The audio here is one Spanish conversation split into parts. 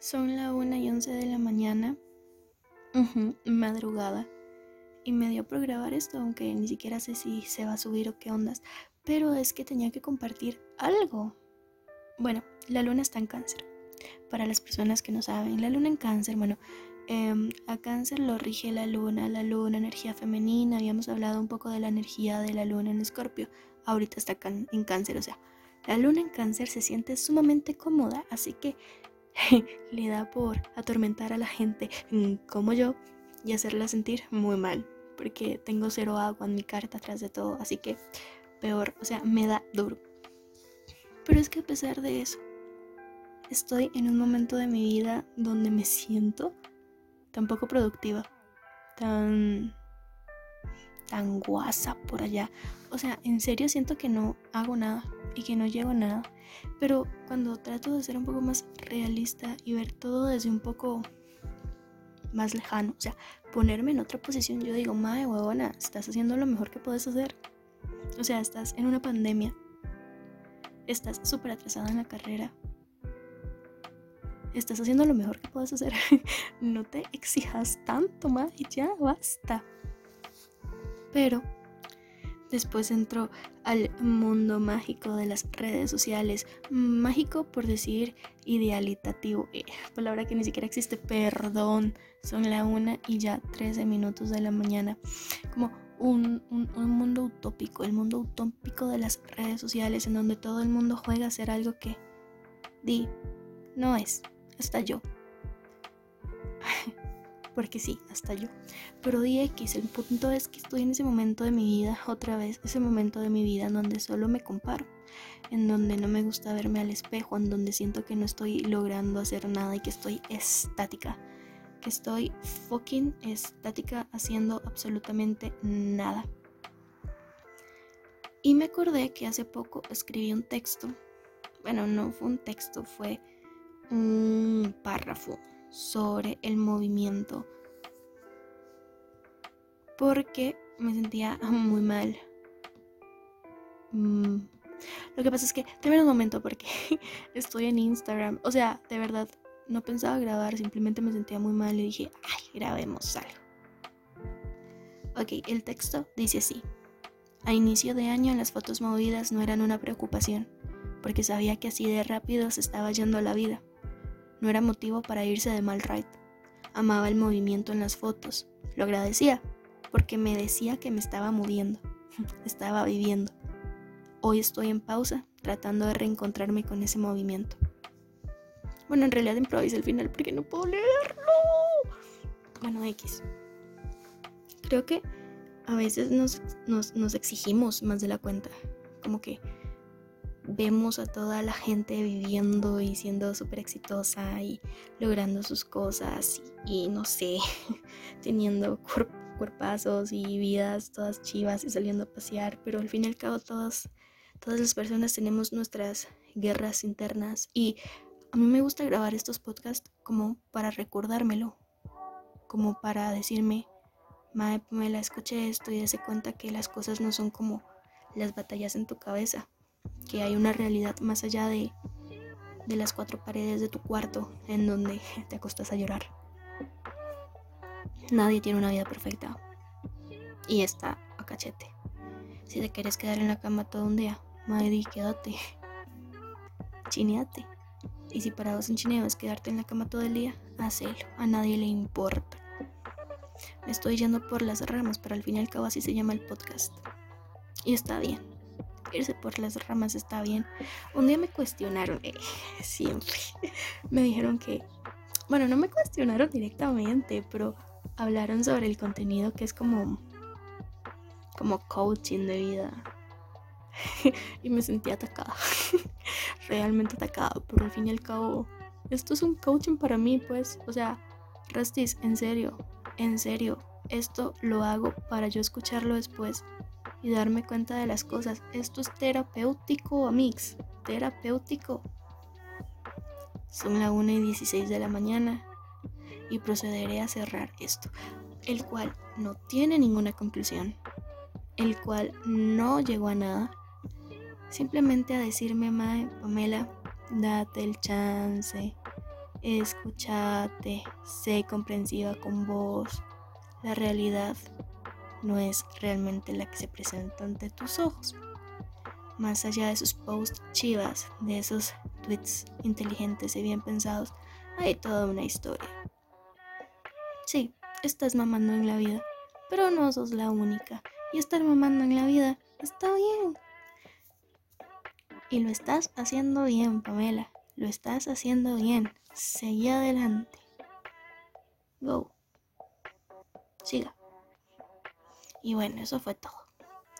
Son la 1 y 11 de la mañana, madrugada, y me dio por grabar esto, aunque ni siquiera sé si se va a subir o qué ondas, pero es que tenía que compartir algo. Bueno, la luna está en cáncer. Para las personas que no saben, la luna en cáncer, bueno, em, a cáncer lo rige la luna, la luna, energía femenina, habíamos hablado un poco de la energía de la luna en escorpio, ahorita está en cáncer, o sea, la luna en cáncer se siente sumamente cómoda, así que le da por atormentar a la gente mm, como yo y hacerla sentir muy mal, porque tengo cero agua en mi carta atrás de todo, así que peor, o sea, me da duro. Pero es que a pesar de eso, estoy en un momento de mi vida donde me siento tan poco productiva, tan tan guasa por allá. O sea, en serio siento que no hago nada y que no llego a nada. Pero cuando trato de ser un poco más realista y ver todo desde un poco más lejano, o sea, ponerme en otra posición, yo digo, madre huevona, estás haciendo lo mejor que puedes hacer. O sea, estás en una pandemia. Estás súper atrasada en la carrera. Estás haciendo lo mejor que puedes hacer. no te exijas tanto, y ya basta. Pero Después entró al mundo mágico de las redes sociales. Mágico por decir idealitativo. Eh, palabra que ni siquiera existe. Perdón. Son la una y ya 13 minutos de la mañana. Como un, un, mundo utópico. El mundo utópico de las redes sociales en donde todo el mundo juega a ser algo que... Di. No es. Hasta yo porque sí, hasta yo. Pero di X, el punto es que estoy en ese momento de mi vida, otra vez, ese momento de mi vida en donde solo me comparo, en donde no me gusta verme al espejo, en donde siento que no estoy logrando hacer nada y que estoy estática, que estoy fucking estática haciendo absolutamente nada. Y me acordé que hace poco escribí un texto, bueno, no fue un texto, fue un párrafo sobre el movimiento porque me sentía muy mal. Mm, lo que pasa es que, Tengo un momento porque estoy en Instagram. O sea, de verdad, no pensaba grabar, simplemente me sentía muy mal y dije, ay, grabemos algo. Ok, el texto dice así. A inicio de año las fotos movidas no eran una preocupación, porque sabía que así de rápido se estaba yendo la vida. No era motivo para irse de mal ride. Amaba el movimiento en las fotos. Lo agradecía, porque me decía que me estaba moviendo, estaba viviendo. Hoy estoy en pausa, tratando de reencontrarme con ese movimiento. Bueno, en realidad improvisé el final porque no puedo leerlo. Bueno, X. Creo que a veces nos, nos, nos exigimos más de la cuenta. Como que vemos a toda la gente viviendo y siendo súper exitosa y logrando sus cosas y, no sé, teniendo cuerpazos y vidas todas chivas y saliendo a pasear, pero al fin y al cabo todas, todas las personas tenemos nuestras guerras internas y a mí me gusta grabar estos podcasts como para recordármelo, como para decirme, Mae, me la escuché esto y dése cuenta que las cosas no son como las batallas en tu cabeza que hay una realidad más allá de, de las cuatro paredes de tu cuarto en donde te acostas a llorar. Nadie tiene una vida perfecta. Y está a cachete. Si te quieres quedar en la cama todo un día, madre, quédate. Chineate. Y si para vos en chineo es quedarte en la cama todo el día, hacelo. A nadie le importa. Me estoy yendo por las ramas, pero al fin y al cabo así se llama el podcast. Y está bien irse por las ramas está bien. Un día me cuestionaron, eh, siempre, me dijeron que, bueno, no me cuestionaron directamente, pero hablaron sobre el contenido que es como, como coaching de vida. y me sentí atacada, realmente atacada, pero al fin y al cabo, esto es un coaching para mí, pues, o sea, Rastis, en serio, en serio, esto lo hago para yo escucharlo después y darme cuenta de las cosas. Esto es terapéutico, amigos. Terapéutico. Son la 1 y 16 de la mañana y procederé a cerrar esto, el cual no tiene ninguna conclusión, el cual no llegó a nada. Simplemente a decirme, Mae, Pamela, date el chance, escúchate, sé comprensiva con vos. La realidad no es realmente la que se presenta ante tus ojos. Más allá de esos posts chivas, de esos tweets inteligentes y bien pensados, hay toda una historia. Sí, estás mamando en la vida, pero no sos la única. Y estar mamando en la vida está bien. Y lo estás haciendo bien, Pamela. Lo estás haciendo bien. Seguí adelante. Go. Siga. Y bueno, eso fue todo.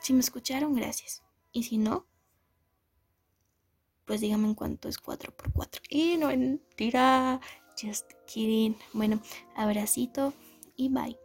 Si me escucharon, gracias. Y si no, pues díganme en cuánto es 4x4. Y no mentira. Just kidding. Bueno, abracito y bye.